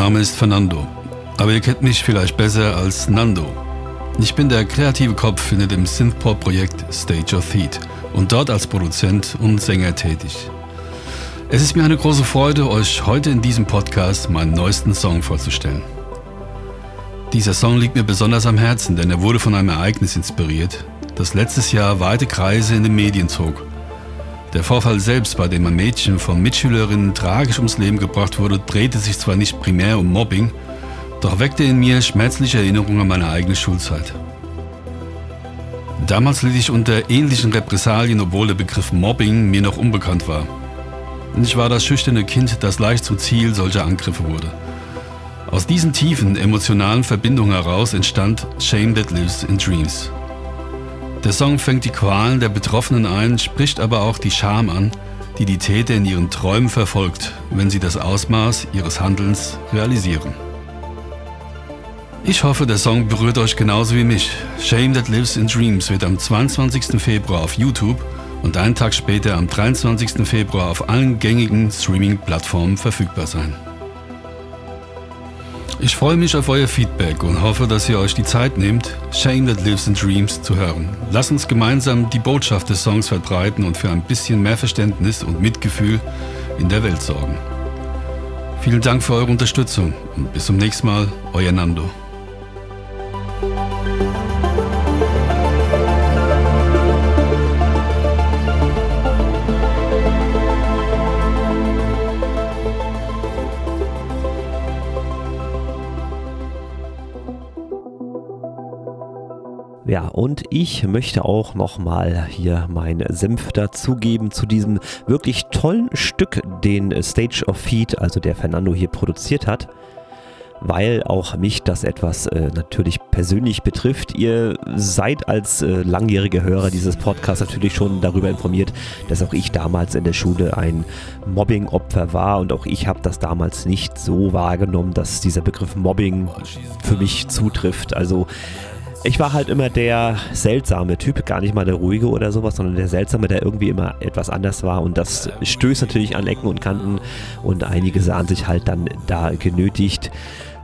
Name ist Fernando, aber ihr kennt mich vielleicht besser als Nando. Ich bin der kreative Kopf hinter dem Synthpop-Projekt Stage of Heat und dort als Produzent und Sänger tätig. Es ist mir eine große Freude, euch heute in diesem Podcast meinen neuesten Song vorzustellen. Dieser Song liegt mir besonders am Herzen, denn er wurde von einem Ereignis inspiriert, das letztes Jahr weite Kreise in den Medien zog. Der Vorfall selbst, bei dem ein Mädchen von Mitschülerinnen tragisch ums Leben gebracht wurde, drehte sich zwar nicht primär um Mobbing, doch weckte in mir schmerzliche Erinnerungen an meine eigene Schulzeit. Damals litt ich unter ähnlichen Repressalien, obwohl der Begriff Mobbing mir noch unbekannt war. Ich war das schüchterne Kind, das leicht zum Ziel solcher Angriffe wurde. Aus diesen tiefen emotionalen Verbindungen heraus entstand Shame That Lives in Dreams. Der Song fängt die Qualen der Betroffenen ein, spricht aber auch die Scham an, die die Täter in ihren Träumen verfolgt, wenn sie das Ausmaß ihres Handelns realisieren. Ich hoffe, der Song berührt euch genauso wie mich. Shame That Lives in Dreams wird am 22. Februar auf YouTube und einen Tag später am 23. Februar auf allen gängigen Streaming-Plattformen verfügbar sein. Ich freue mich auf euer Feedback und hoffe, dass ihr euch die Zeit nehmt, Shame That Lives in Dreams zu hören. Lasst uns gemeinsam die Botschaft des Songs verbreiten und für ein bisschen mehr Verständnis und Mitgefühl in der Welt sorgen. Vielen Dank für eure Unterstützung und bis zum nächsten Mal, euer Nando. Ja, und ich möchte auch nochmal hier meinen Senf dazugeben zu diesem wirklich tollen Stück, den Stage of Feed, also der Fernando hier produziert hat weil auch mich das etwas äh, natürlich persönlich betrifft. Ihr seid als äh, langjährige Hörer dieses Podcasts natürlich schon darüber informiert, dass auch ich damals in der Schule ein Mobbing-Opfer war und auch ich habe das damals nicht so wahrgenommen, dass dieser Begriff Mobbing für mich zutrifft. Also ich war halt immer der seltsame Typ, gar nicht mal der ruhige oder sowas, sondern der seltsame, der irgendwie immer etwas anders war und das stößt natürlich an Ecken und Kanten und einige sahen sich halt dann da genötigt,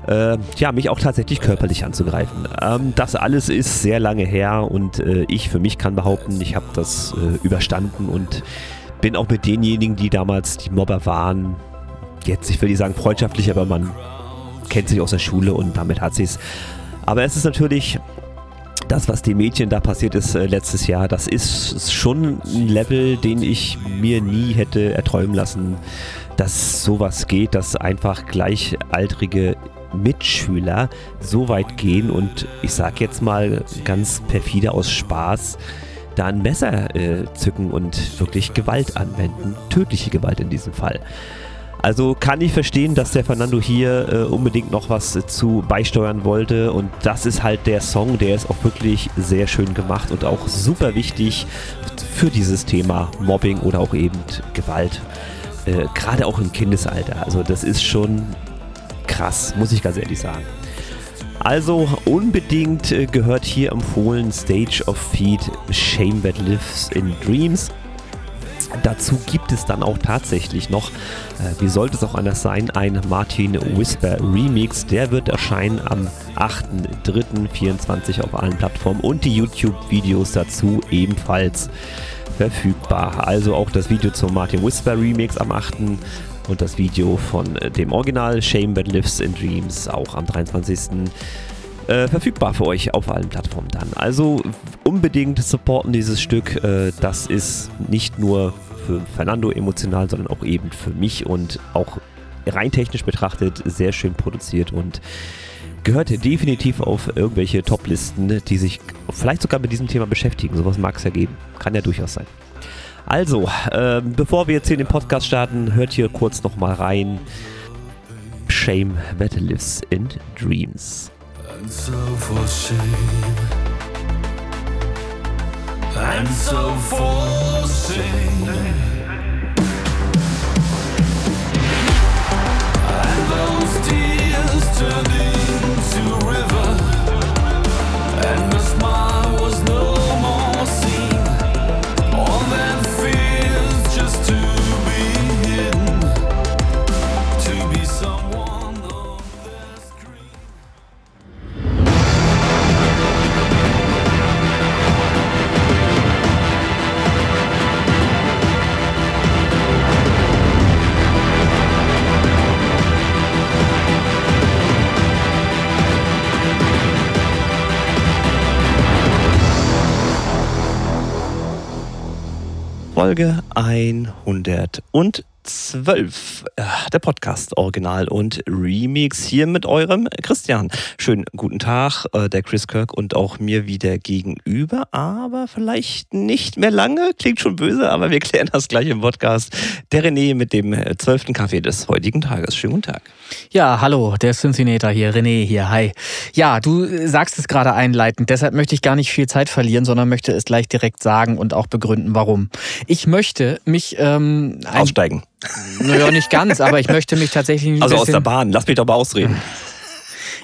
äh, ja, mich auch tatsächlich körperlich anzugreifen. Ähm, das alles ist sehr lange her und äh, ich für mich kann behaupten, ich habe das äh, überstanden und bin auch mit denjenigen, die damals die Mobber waren, jetzt, ich will nicht sagen freundschaftlich, aber man kennt sich aus der Schule und damit hat sie es. Aber es ist natürlich das, was den Mädchen da passiert ist äh, letztes Jahr, das ist schon ein Level, den ich mir nie hätte erträumen lassen, dass sowas geht, dass einfach gleichaltrige Mitschüler so weit gehen und ich sag jetzt mal ganz perfide aus Spaß, da ein Messer äh, zücken und wirklich Gewalt anwenden, tödliche Gewalt in diesem Fall. Also kann ich verstehen, dass der Fernando hier äh, unbedingt noch was äh, zu beisteuern wollte und das ist halt der Song, der ist auch wirklich sehr schön gemacht und auch super wichtig für dieses Thema Mobbing oder auch eben Gewalt. Äh, Gerade auch im Kindesalter. Also das ist schon krass, muss ich ganz ehrlich sagen. Also unbedingt äh, gehört hier empfohlen Stage of Feed Shame That Lives in Dreams. Dazu gibt es dann auch tatsächlich noch, äh, wie sollte es auch anders sein, ein Martin Whisper Remix. Der wird erscheinen am 8.3.24 auf allen Plattformen und die YouTube-Videos dazu ebenfalls verfügbar. Also auch das Video zum Martin Whisper Remix am 8 und das Video von äh, dem Original Shame That Lives in Dreams auch am 23. Äh, verfügbar für euch auf allen Plattformen dann. Also unbedingt supporten dieses Stück. Äh, das ist nicht nur für Fernando emotional, sondern auch eben für mich und auch rein technisch betrachtet sehr schön produziert und gehört definitiv auf irgendwelche Top-Listen, die sich vielleicht sogar mit diesem Thema beschäftigen. Sowas mag es ja geben. Kann ja durchaus sein. Also, äh, bevor wir jetzt hier den Podcast starten, hört hier kurz nochmal rein. Shame that lives in dreams. And so for shame. And so for shame. Tears turn into river. And the smile Folge 100 und 12, äh, der Podcast Original und Remix hier mit eurem Christian. Schönen guten Tag, äh, der Chris Kirk und auch mir wieder gegenüber, aber vielleicht nicht mehr lange, klingt schon böse, aber wir klären das gleich im Podcast. Der René mit dem äh, zwölften Kaffee des heutigen Tages. Schönen guten Tag. Ja, hallo, der Cincinnator hier, René hier, hi. Ja, du sagst es gerade einleitend, deshalb möchte ich gar nicht viel Zeit verlieren, sondern möchte es gleich direkt sagen und auch begründen, warum. Ich möchte mich... Ähm, Aussteigen. Naja, nicht ganz, aber ich möchte mich tatsächlich. also aus der Bahn, lass mich doch mal ausreden.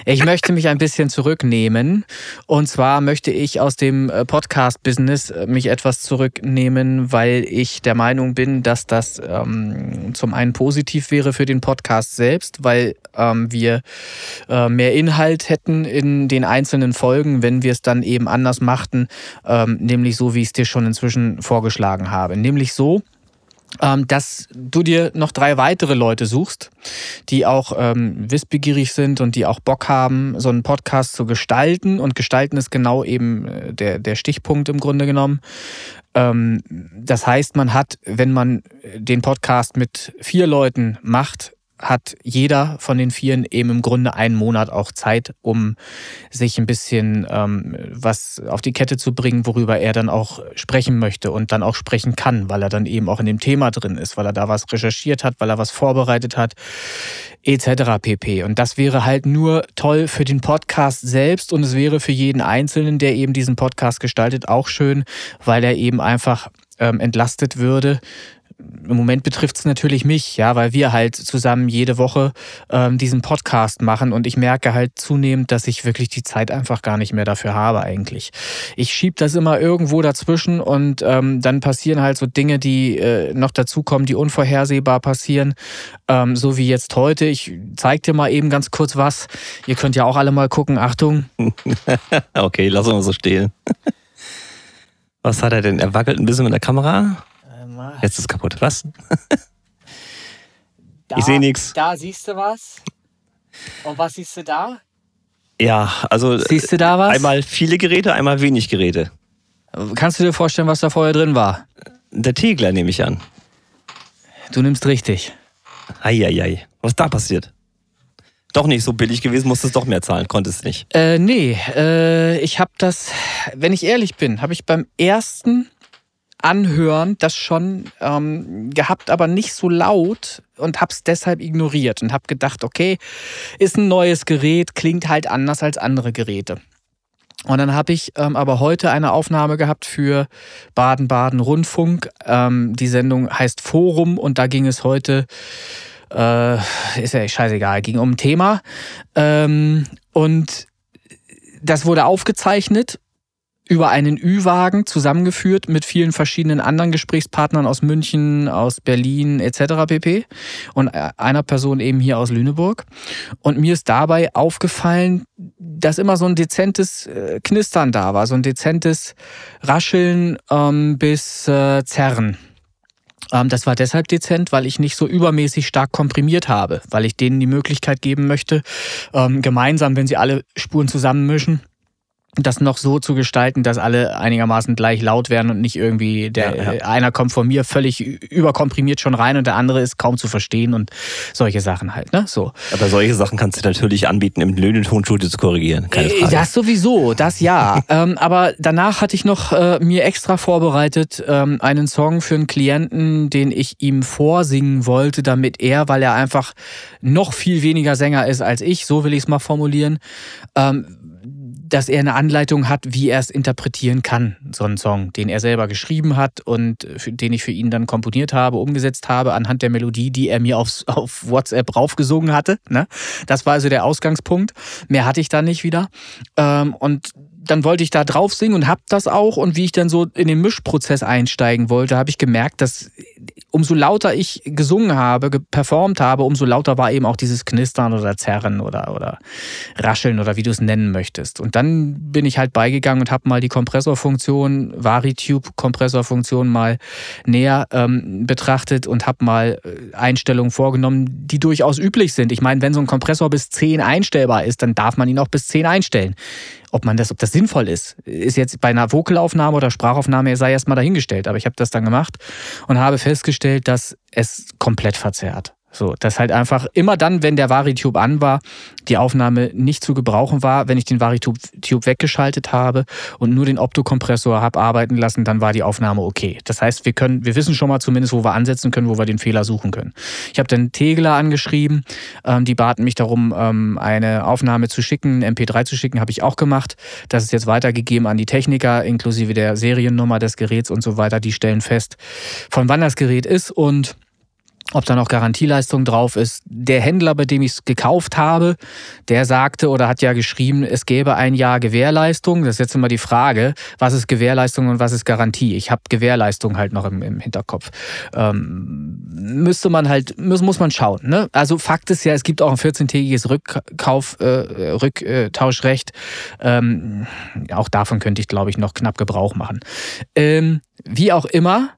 Ich möchte mich ein bisschen zurücknehmen. Und zwar möchte ich aus dem äh, Podcast-Business äh, mich etwas zurücknehmen, weil ich der Meinung bin, dass das ähm, zum einen positiv wäre für den Podcast selbst, weil ähm, wir äh, mehr Inhalt hätten in den einzelnen Folgen, wenn wir es dann eben anders machten, ähm, nämlich so, wie ich es dir schon inzwischen vorgeschlagen habe. Nämlich so, dass du dir noch drei weitere Leute suchst, die auch ähm, wissbegierig sind und die auch Bock haben, so einen Podcast zu gestalten. Und gestalten ist genau eben äh, der, der Stichpunkt im Grunde genommen. Ähm, das heißt, man hat, wenn man den Podcast mit vier Leuten macht, hat jeder von den Vieren eben im Grunde einen Monat auch Zeit, um sich ein bisschen ähm, was auf die Kette zu bringen, worüber er dann auch sprechen möchte und dann auch sprechen kann, weil er dann eben auch in dem Thema drin ist, weil er da was recherchiert hat, weil er was vorbereitet hat, etc. pp. Und das wäre halt nur toll für den Podcast selbst und es wäre für jeden Einzelnen, der eben diesen Podcast gestaltet, auch schön, weil er eben einfach ähm, entlastet würde im Moment betrifft es natürlich mich, ja, weil wir halt zusammen jede Woche ähm, diesen Podcast machen und ich merke halt zunehmend, dass ich wirklich die Zeit einfach gar nicht mehr dafür habe eigentlich. Ich schiebe das immer irgendwo dazwischen und ähm, dann passieren halt so Dinge, die äh, noch dazukommen, die unvorhersehbar passieren, ähm, so wie jetzt heute. Ich zeig dir mal eben ganz kurz was. Ihr könnt ja auch alle mal gucken. Achtung. okay, lass uns so stehen. Was hat er denn? Er wackelt ein bisschen mit der Kamera. Jetzt ist es kaputt. Was? Da, ich sehe nichts. Da siehst du was. Und was siehst du da? Ja, also siehst du da was? einmal viele Geräte, einmal wenig Geräte. Kannst du dir vorstellen, was da vorher drin war? Der Tegler nehme ich an. Du nimmst richtig. Eieiei. Was ist da passiert? Doch nicht so billig gewesen, musstest doch mehr zahlen, konntest nicht. Äh, nee, äh, ich habe das, wenn ich ehrlich bin, habe ich beim ersten Anhören das schon ähm, gehabt, aber nicht so laut und habe es deshalb ignoriert und habe gedacht, okay, ist ein neues Gerät, klingt halt anders als andere Geräte. Und dann habe ich ähm, aber heute eine Aufnahme gehabt für Baden-Baden Rundfunk. Ähm, die Sendung heißt Forum und da ging es heute, äh, ist ja scheißegal, ging um ein Thema. Ähm, und das wurde aufgezeichnet über einen Ü-Wagen zusammengeführt mit vielen verschiedenen anderen Gesprächspartnern aus München, aus Berlin etc. pp. Und einer Person eben hier aus Lüneburg. Und mir ist dabei aufgefallen, dass immer so ein dezentes äh, Knistern da war, so ein dezentes Rascheln ähm, bis äh, Zerren. Ähm, das war deshalb dezent, weil ich nicht so übermäßig stark komprimiert habe, weil ich denen die Möglichkeit geben möchte, ähm, gemeinsam, wenn sie alle Spuren zusammenmischen, das noch so zu gestalten, dass alle einigermaßen gleich laut werden und nicht irgendwie der ja, ja. einer kommt von mir völlig überkomprimiert schon rein und der andere ist kaum zu verstehen und solche Sachen halt, ne? So. Aber solche Sachen kannst du natürlich anbieten, im Löwentonstudio zu korrigieren. Keine äh, Frage. Das sowieso, das ja. ähm, aber danach hatte ich noch äh, mir extra vorbereitet ähm, einen Song für einen Klienten, den ich ihm vorsingen wollte, damit er, weil er einfach noch viel weniger Sänger ist als ich, so will ich es mal formulieren, ähm, dass er eine Anleitung hat, wie er es interpretieren kann, so einen Song, den er selber geschrieben hat und für, den ich für ihn dann komponiert habe, umgesetzt habe, anhand der Melodie, die er mir aufs, auf WhatsApp raufgesungen hatte. Ne? Das war also der Ausgangspunkt. Mehr hatte ich da nicht wieder. Ähm, und dann wollte ich da drauf singen und hab das auch. Und wie ich dann so in den Mischprozess einsteigen wollte, habe ich gemerkt, dass umso lauter ich gesungen habe, performt habe, umso lauter war eben auch dieses Knistern oder Zerren oder, oder Rascheln oder wie du es nennen möchtest. Und dann bin ich halt beigegangen und habe mal die Kompressorfunktion, Varitube-Kompressorfunktion mal näher ähm, betrachtet und habe mal äh, Einstellungen vorgenommen, die durchaus üblich sind. Ich meine, wenn so ein Kompressor bis 10 einstellbar ist, dann darf man ihn auch bis 10 einstellen. Ob man das, ob das sinnvoll ist, ist jetzt bei einer Vocalaufnahme oder Sprachaufnahme sei erstmal dahingestellt. Aber ich habe das dann gemacht und habe festgestellt, dass es komplett verzerrt. So, dass halt einfach immer dann, wenn der Varitube an war, die Aufnahme nicht zu gebrauchen war. Wenn ich den Varitube weggeschaltet habe und nur den Optokompressor habe arbeiten lassen, dann war die Aufnahme okay. Das heißt, wir können, wir wissen schon mal zumindest, wo wir ansetzen können, wo wir den Fehler suchen können. Ich habe dann Tegler angeschrieben, ähm, die baten mich darum, ähm, eine Aufnahme zu schicken, MP3 zu schicken, habe ich auch gemacht. Das ist jetzt weitergegeben an die Techniker, inklusive der Seriennummer des Geräts und so weiter. Die stellen fest, von wann das Gerät ist und ob da noch Garantieleistung drauf ist. Der Händler, bei dem ich es gekauft habe, der sagte oder hat ja geschrieben, es gäbe ein Jahr Gewährleistung. Das ist jetzt immer die Frage, was ist Gewährleistung und was ist Garantie? Ich habe Gewährleistung halt noch im, im Hinterkopf. Ähm, müsste man halt, muss, muss man schauen. Ne? Also Fakt ist ja, es gibt auch ein 14-tägiges Rückkauf, äh, Rücktauschrecht. Ähm, auch davon könnte ich, glaube ich, noch knapp Gebrauch machen. Ähm, wie auch immer,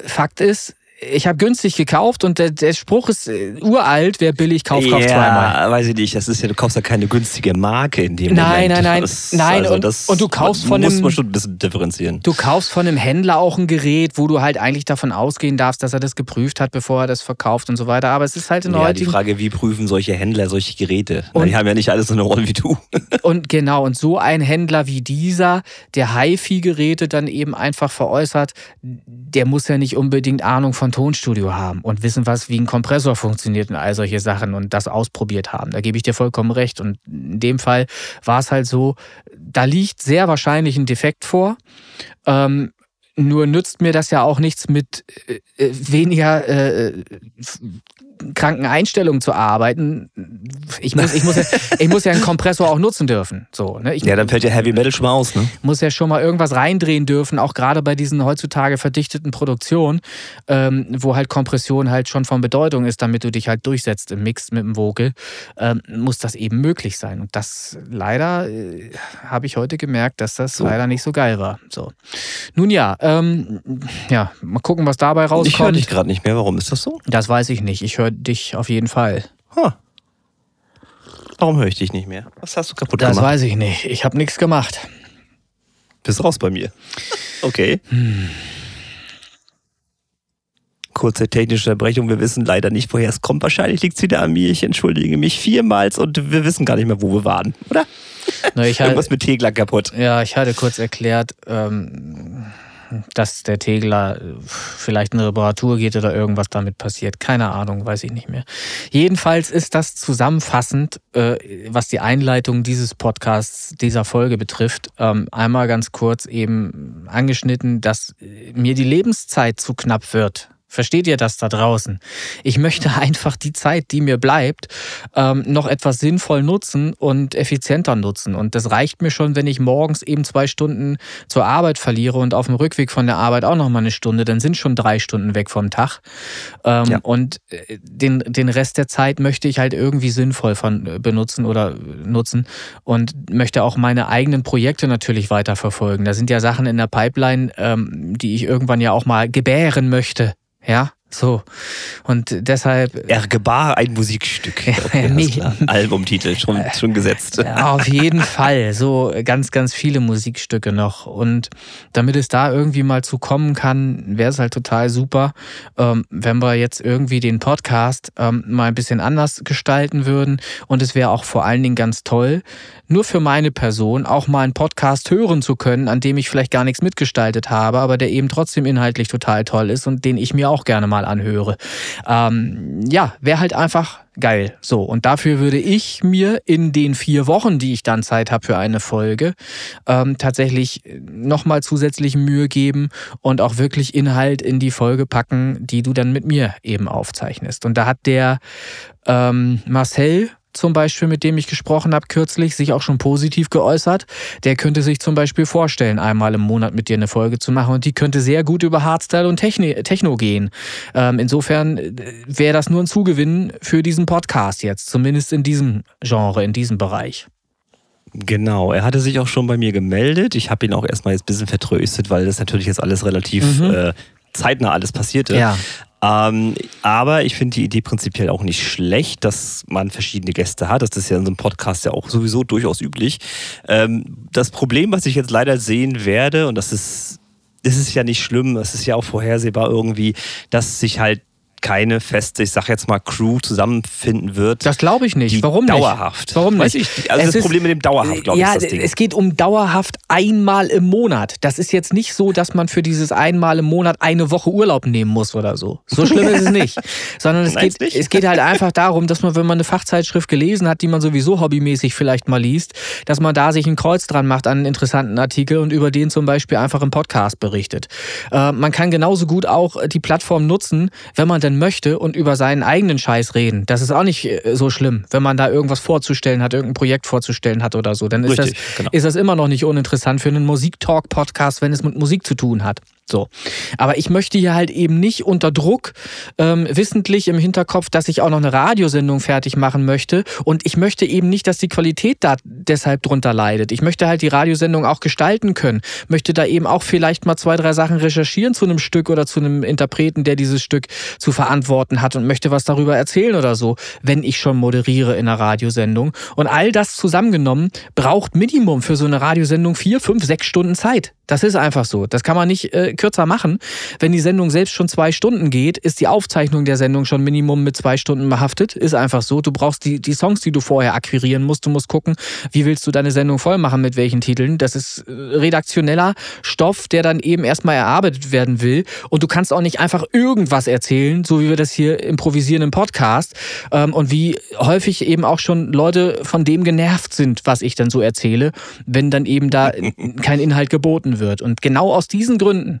Fakt ist, ich habe günstig gekauft und der, der Spruch ist äh, uralt, wer billig kauft, kauft ja, zweimal. weiß ich nicht, das ist ja, du kaufst ja keine günstige Marke in dem nein, Moment. Nein, nein, das, nein, also und, und, du kaufst von einem... Muss man schon ein bisschen differenzieren. Du kaufst von einem Händler auch ein Gerät, wo du halt eigentlich davon ausgehen darfst, dass er das geprüft hat, bevor er das verkauft und so weiter, aber es ist halt in ja, heutigen... die Frage, wie prüfen solche Händler solche Geräte? Und, die haben ja nicht alles so eine Rolle wie du. und genau, und so ein Händler wie dieser, der HiFi-Geräte dann eben einfach veräußert, der muss ja nicht unbedingt Ahnung von Tonstudio haben haben und wissen, was wie ein Kompressor funktioniert und all solche Sachen und das ausprobiert haben. Da gebe ich dir vollkommen recht. Und in dem Fall war es halt so, da liegt sehr wahrscheinlich ein Defekt vor. Ähm, nur nützt mir das ja auch nichts mit äh, äh weniger äh, kranken Einstellungen zu arbeiten. Ich muss, ich muss, ja, ich muss ja einen Kompressor auch nutzen dürfen. So, ne? ich, ja, dann fällt ja Heavy Metal schon mal aus. Ne? Muss ja schon mal irgendwas reindrehen dürfen, auch gerade bei diesen heutzutage verdichteten Produktionen, ähm, wo halt Kompression halt schon von Bedeutung ist, damit du dich halt durchsetzt im Mix mit dem Vocal, ähm, muss das eben möglich sein. Und das leider äh, habe ich heute gemerkt, dass das so. leider nicht so geil war. So. Nun ja, ähm, ja, mal gucken, was dabei rauskommt. Ich höre dich gerade nicht mehr. Warum ist das so? Das weiß ich nicht. Ich höre dich auf jeden Fall. Huh. Warum höre ich dich nicht mehr? Was hast du kaputt das gemacht? Das weiß ich nicht. Ich habe nichts gemacht. Bist raus bei mir. Okay. Hm. Kurze technische Unterbrechung. Wir wissen leider nicht, woher es kommt. Wahrscheinlich liegt es wieder an mir. Ich entschuldige mich vielmals und wir wissen gar nicht mehr, wo wir waren, oder? Na, ich Irgendwas mit Tegler kaputt. Ja, ich hatte kurz erklärt, ähm, dass der Tegler äh, vielleicht eine Reparatur geht oder irgendwas damit passiert. Keine Ahnung, weiß ich nicht mehr. Jedenfalls ist das zusammenfassend, äh, was die Einleitung dieses Podcasts, dieser Folge betrifft, ähm, einmal ganz kurz eben angeschnitten, dass mir die Lebenszeit zu knapp wird Versteht ihr das da draußen? Ich möchte einfach die Zeit, die mir bleibt, ähm, noch etwas sinnvoll nutzen und effizienter nutzen. Und das reicht mir schon, wenn ich morgens eben zwei Stunden zur Arbeit verliere und auf dem Rückweg von der Arbeit auch noch mal eine Stunde, dann sind schon drei Stunden weg vom Tag. Ähm, ja. Und äh, den, den Rest der Zeit möchte ich halt irgendwie sinnvoll von, äh, benutzen oder nutzen und möchte auch meine eigenen Projekte natürlich weiterverfolgen. Da sind ja Sachen in der Pipeline, ähm, die ich irgendwann ja auch mal gebären möchte. Ja, so. Und deshalb. Er gebar ein Musikstück. Okay, nee. Albumtitel, schon, schon gesetzt. Auf jeden Fall. So ganz, ganz viele Musikstücke noch. Und damit es da irgendwie mal zu kommen kann, wäre es halt total super, ähm, wenn wir jetzt irgendwie den Podcast ähm, mal ein bisschen anders gestalten würden. Und es wäre auch vor allen Dingen ganz toll, nur für meine Person auch mal einen Podcast hören zu können, an dem ich vielleicht gar nichts mitgestaltet habe, aber der eben trotzdem inhaltlich total toll ist und den ich mir auch gerne mal anhöre. Ähm, ja, wäre halt einfach geil. So, und dafür würde ich mir in den vier Wochen, die ich dann Zeit habe für eine Folge, ähm, tatsächlich nochmal zusätzlich Mühe geben und auch wirklich Inhalt in die Folge packen, die du dann mit mir eben aufzeichnest. Und da hat der ähm, Marcel zum Beispiel, mit dem ich gesprochen habe kürzlich, sich auch schon positiv geäußert. Der könnte sich zum Beispiel vorstellen, einmal im Monat mit dir eine Folge zu machen und die könnte sehr gut über Hardstyle und Techno gehen. Ähm, insofern äh, wäre das nur ein Zugewinn für diesen Podcast jetzt, zumindest in diesem Genre, in diesem Bereich. Genau, er hatte sich auch schon bei mir gemeldet. Ich habe ihn auch erstmal jetzt ein bisschen vertröstet, weil das natürlich jetzt alles relativ mhm. äh, zeitnah alles passierte. Ja. Ähm, aber ich finde die Idee prinzipiell auch nicht schlecht, dass man verschiedene Gäste hat. Das ist ja in so einem Podcast ja auch sowieso durchaus üblich. Ähm, das Problem, was ich jetzt leider sehen werde, und das ist, das ist ja nicht schlimm, es ist ja auch vorhersehbar irgendwie, dass sich halt keine feste, ich sag jetzt mal, Crew zusammenfinden wird. Das glaube ich nicht. Warum dauerhaft. nicht? Warum nicht? Ich, also es das ist, Problem mit dem dauerhaft, glaube ja, ich, ist das Ding. Es geht um dauerhaft einmal im Monat. Das ist jetzt nicht so, dass man für dieses einmal im Monat eine Woche Urlaub nehmen muss oder so. So schlimm ist es nicht. Sondern es, geht, es geht halt einfach darum, dass man, wenn man eine Fachzeitschrift gelesen hat, die man sowieso hobbymäßig vielleicht mal liest, dass man da sich ein Kreuz dran macht an einen interessanten Artikel und über den zum Beispiel einfach im Podcast berichtet. Äh, man kann genauso gut auch die Plattform nutzen, wenn man denn möchte und über seinen eigenen Scheiß reden. Das ist auch nicht äh, so schlimm, wenn man da irgendwas vorzustellen hat, irgendein Projekt vorzustellen hat oder so. Dann ist, Richtig, das, genau. ist das immer noch nicht uninteressant für einen Musiktalk-Podcast, wenn es mit Musik zu tun hat. So. Aber ich möchte hier halt eben nicht unter Druck, ähm, wissentlich im Hinterkopf, dass ich auch noch eine Radiosendung fertig machen möchte. Und ich möchte eben nicht, dass die Qualität da deshalb drunter leidet. Ich möchte halt die Radiosendung auch gestalten können. Möchte da eben auch vielleicht mal zwei, drei Sachen recherchieren zu einem Stück oder zu einem Interpreten, der dieses Stück zu verantworten hat und möchte was darüber erzählen oder so, wenn ich schon moderiere in einer Radiosendung. Und all das zusammengenommen braucht Minimum für so eine Radiosendung vier, fünf, sechs Stunden Zeit. Das ist einfach so. Das kann man nicht äh, kürzer machen. Wenn die Sendung selbst schon zwei Stunden geht, ist die Aufzeichnung der Sendung schon Minimum mit zwei Stunden behaftet. Ist einfach so. Du brauchst die, die Songs, die du vorher akquirieren musst. Du musst gucken, wie willst du deine Sendung voll machen, mit welchen Titeln. Das ist äh, redaktioneller Stoff, der dann eben erstmal erarbeitet werden will. Und du kannst auch nicht einfach irgendwas erzählen, so wie wir das hier improvisieren im Podcast. Ähm, und wie häufig eben auch schon Leute von dem genervt sind, was ich dann so erzähle, wenn dann eben da kein Inhalt geboten wird. Und genau aus diesen Gründen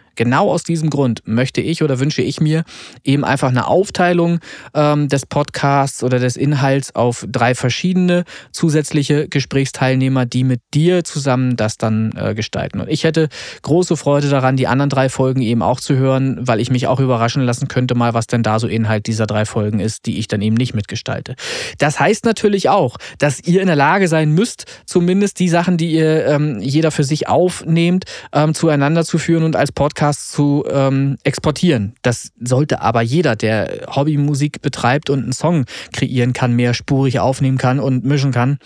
Genau aus diesem Grund möchte ich oder wünsche ich mir eben einfach eine Aufteilung ähm, des Podcasts oder des Inhalts auf drei verschiedene zusätzliche Gesprächsteilnehmer, die mit dir zusammen das dann äh, gestalten. Und ich hätte große Freude daran, die anderen drei Folgen eben auch zu hören, weil ich mich auch überraschen lassen könnte, mal was denn da so Inhalt dieser drei Folgen ist, die ich dann eben nicht mitgestalte. Das heißt natürlich auch, dass ihr in der Lage sein müsst, zumindest die Sachen, die ihr ähm, jeder für sich aufnehmt, ähm, zueinander zu führen und als Podcast Podcasts zu ähm, exportieren. Das sollte aber jeder, der Hobbymusik betreibt und einen Song kreieren kann, mehrspurig aufnehmen kann und mischen kann,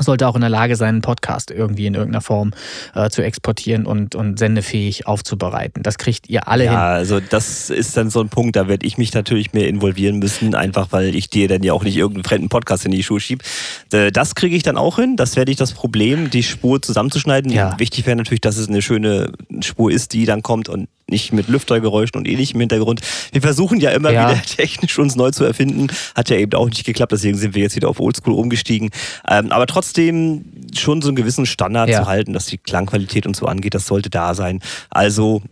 sollte auch in der Lage sein, einen Podcast irgendwie in irgendeiner Form äh, zu exportieren und, und sendefähig aufzubereiten. Das kriegt ihr alle ja, hin. Ja, also das ist dann so ein Punkt, da werde ich mich natürlich mehr involvieren müssen, einfach weil ich dir dann ja auch nicht irgendeinen fremden Podcast in die Schuhe schiebe. Äh, das kriege ich dann auch hin. Das werde ich das Problem, die Spur zusammenzuschneiden. Ja. Wichtig wäre natürlich, dass es eine schöne Spur ist, die dann kommt und nicht mit Lüftergeräuschen und ähnlichem Hintergrund. Wir versuchen ja immer ja. wieder technisch uns neu zu erfinden. Hat ja eben auch nicht geklappt, deswegen sind wir jetzt wieder auf Oldschool umgestiegen. Ähm, aber trotzdem schon so einen gewissen Standard ja. zu halten, dass die Klangqualität und so angeht, das sollte da sein. Also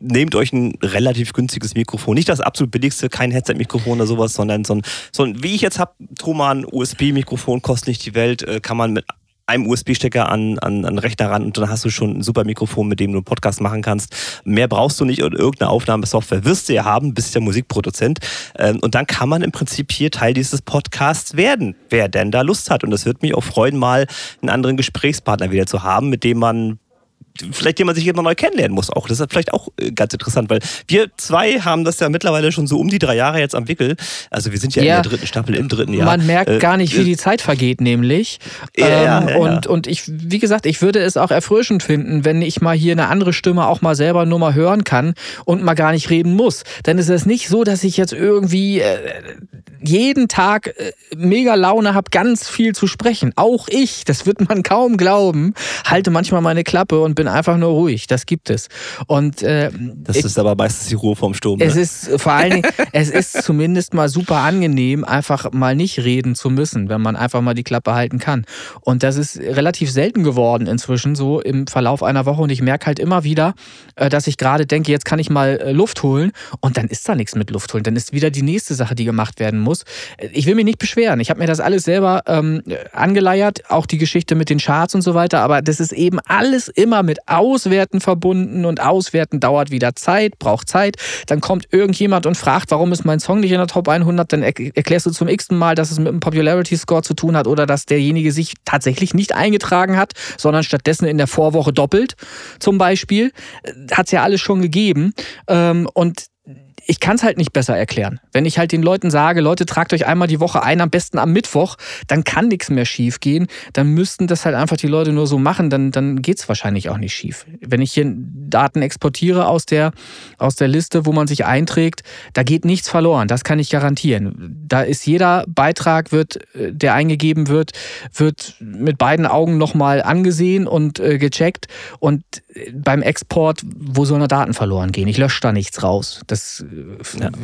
nehmt euch ein relativ günstiges Mikrofon. Nicht das absolut billigste, kein Headset-Mikrofon oder sowas, sondern so ein, so ein wie ich jetzt habe, Thomann USB-Mikrofon kostet nicht die Welt, äh, kann man mit einem USB-Stecker an, an, an Rechner ran und dann hast du schon ein super Mikrofon, mit dem du einen Podcast machen kannst. Mehr brauchst du nicht und irgendeine Aufnahmesoftware wirst du ja haben, bist ja Musikproduzent. Ähm, und dann kann man im Prinzip hier Teil dieses Podcasts werden, wer denn da Lust hat. Und es wird mich auch freuen, mal einen anderen Gesprächspartner wieder zu haben, mit dem man vielleicht den man sich immer neu kennenlernen muss auch. Das ist vielleicht auch äh, ganz interessant, weil wir zwei haben das ja mittlerweile schon so um die drei Jahre jetzt am Wickel. Also wir sind ja, ja in der dritten Staffel im dritten Jahr. Man merkt äh, gar nicht, wie äh, die Zeit vergeht, nämlich. Ja, ähm, ja, und, und ich, wie gesagt, ich würde es auch erfrischend finden, wenn ich mal hier eine andere Stimme auch mal selber nur mal hören kann und mal gar nicht reden muss. Dann ist es nicht so, dass ich jetzt irgendwie äh, jeden Tag äh, mega Laune habe, ganz viel zu sprechen. Auch ich, das wird man kaum glauben, halte manchmal meine Klappe und bin einfach nur ruhig. Das gibt es. Und äh, das ich, ist aber meistens die Ruhe vom Sturm. Es ne? ist vor allen Dingen, es ist zumindest mal super angenehm, einfach mal nicht reden zu müssen, wenn man einfach mal die Klappe halten kann. Und das ist relativ selten geworden inzwischen, so im Verlauf einer Woche. Und ich merke halt immer wieder, äh, dass ich gerade denke, jetzt kann ich mal äh, Luft holen. Und dann ist da nichts mit Luft holen. Dann ist wieder die nächste Sache, die gemacht werden muss. Ich will mich nicht beschweren. Ich habe mir das alles selber ähm, angeleiert, auch die Geschichte mit den Charts und so weiter. Aber das ist eben alles immer mit Auswerten verbunden und Auswerten dauert wieder Zeit, braucht Zeit. Dann kommt irgendjemand und fragt, warum ist mein Song nicht in der Top 100? Dann erklärst du zum x Mal, dass es mit einem Popularity Score zu tun hat oder dass derjenige sich tatsächlich nicht eingetragen hat, sondern stattdessen in der Vorwoche doppelt, zum Beispiel. Hat es ja alles schon gegeben. Ähm, und ich kann es halt nicht besser erklären. Wenn ich halt den Leuten sage, Leute, tragt euch einmal die Woche ein, am besten am Mittwoch, dann kann nichts mehr schief gehen. Dann müssten das halt einfach die Leute nur so machen, dann, dann geht es wahrscheinlich auch nicht schief. Wenn ich hier Daten exportiere aus der, aus der Liste, wo man sich einträgt, da geht nichts verloren, das kann ich garantieren. Da ist jeder Beitrag, wird, äh, der eingegeben wird, wird mit beiden Augen nochmal angesehen und äh, gecheckt. Und äh, beim Export, wo soll eine Daten verloren gehen? Ich lösche da nichts raus. Das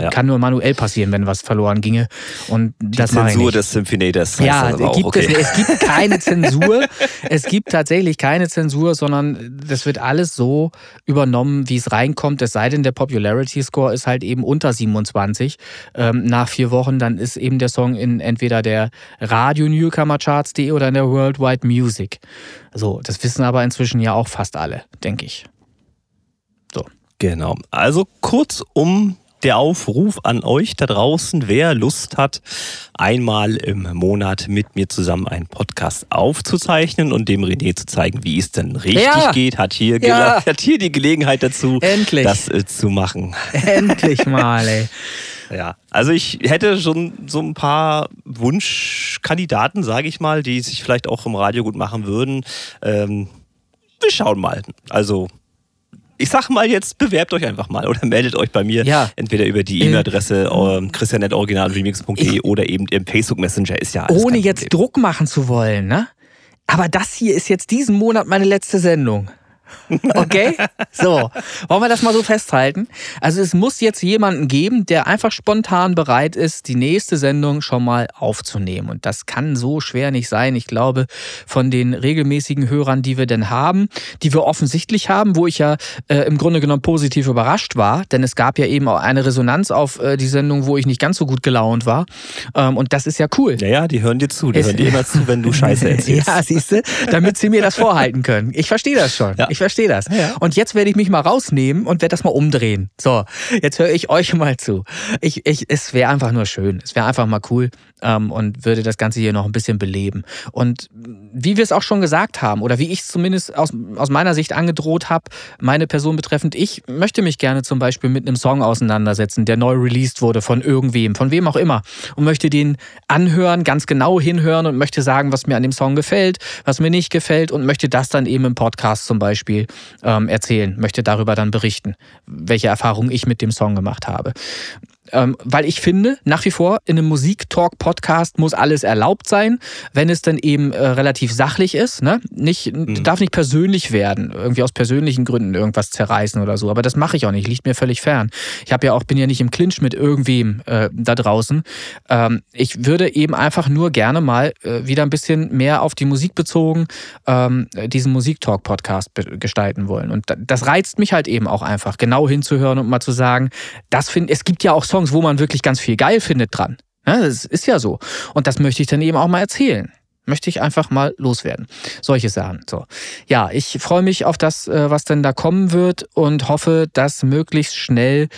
ja, kann nur manuell passieren, wenn was verloren ginge. Und Die das Zensur des Symphonator. Ja, gibt okay. es, es gibt keine Zensur. es gibt tatsächlich keine Zensur, sondern das wird alles so übernommen, wie es reinkommt. Es sei denn, der Popularity Score ist halt eben unter 27 ähm, nach vier Wochen. Dann ist eben der Song in entweder der Radio Newcomer Charts.de oder in der Worldwide Music. So, das wissen aber inzwischen ja auch fast alle, denke ich. So. Genau. Also kurzum der Aufruf an euch da draußen, wer Lust hat, einmal im Monat mit mir zusammen einen Podcast aufzuzeichnen und dem René zu zeigen, wie es denn richtig ja. geht, hat hier, ja. hat hier die Gelegenheit dazu, Endlich. das äh, zu machen. Endlich mal, ey. Ja, also ich hätte schon so ein paar Wunschkandidaten, sage ich mal, die sich vielleicht auch im Radio gut machen würden. Ähm, wir schauen mal. Also ich sag mal jetzt, bewerbt euch einfach mal oder meldet euch bei mir. Ja. Entweder über die E-Mail-Adresse äh, christianetoriginalremix.de oder eben im Facebook Messenger ist ja alles Ohne jetzt Druck machen zu wollen, ne? Aber das hier ist jetzt diesen Monat meine letzte Sendung. Okay? So, wollen wir das mal so festhalten? Also es muss jetzt jemanden geben, der einfach spontan bereit ist, die nächste Sendung schon mal aufzunehmen. Und das kann so schwer nicht sein. Ich glaube, von den regelmäßigen Hörern, die wir denn haben, die wir offensichtlich haben, wo ich ja äh, im Grunde genommen positiv überrascht war, denn es gab ja eben auch eine Resonanz auf äh, die Sendung, wo ich nicht ganz so gut gelaunt war. Ähm, und das ist ja cool. Ja, ja, die hören dir zu. Die es hören dir immer zu, wenn du Scheiße erzählst. ja, siehst du, damit sie mir das vorhalten können. Ich verstehe das schon. Ja. Ich verstehe das. Ja. Und jetzt werde ich mich mal rausnehmen und werde das mal umdrehen. So, jetzt höre ich euch mal zu. Ich, ich, es wäre einfach nur schön. Es wäre einfach mal cool ähm, und würde das Ganze hier noch ein bisschen beleben. Und wie wir es auch schon gesagt haben, oder wie ich es zumindest aus, aus meiner Sicht angedroht habe, meine Person betreffend, ich möchte mich gerne zum Beispiel mit einem Song auseinandersetzen, der neu released wurde von irgendwem, von wem auch immer, und möchte den anhören, ganz genau hinhören und möchte sagen, was mir an dem Song gefällt, was mir nicht gefällt und möchte das dann eben im Podcast zum Beispiel ähm, erzählen, möchte darüber dann berichten, welche Erfahrungen ich mit dem Song gemacht habe. Ähm, weil ich finde, nach wie vor in einem Musik-Talk-Podcast muss alles erlaubt sein, wenn es dann eben äh, relativ sachlich ist. Ne? Nicht, mhm. Darf nicht persönlich werden, irgendwie aus persönlichen Gründen irgendwas zerreißen oder so. Aber das mache ich auch nicht, liegt mir völlig fern. Ich habe ja auch, bin ja nicht im Clinch mit irgendwem äh, da draußen. Ähm, ich würde eben einfach nur gerne mal äh, wieder ein bisschen mehr auf die Musik bezogen ähm, diesen Musik-Talk-Podcast gestalten wollen. Und das reizt mich halt eben auch einfach, genau hinzuhören und mal zu sagen, das finde es gibt ja auch Songs, wo man wirklich ganz viel geil findet dran. Ja, das ist ja so. Und das möchte ich dann eben auch mal erzählen. Möchte ich einfach mal loswerden. Solche Sachen. So. Ja, ich freue mich auf das, äh, was denn da kommen wird und hoffe, dass möglichst schnell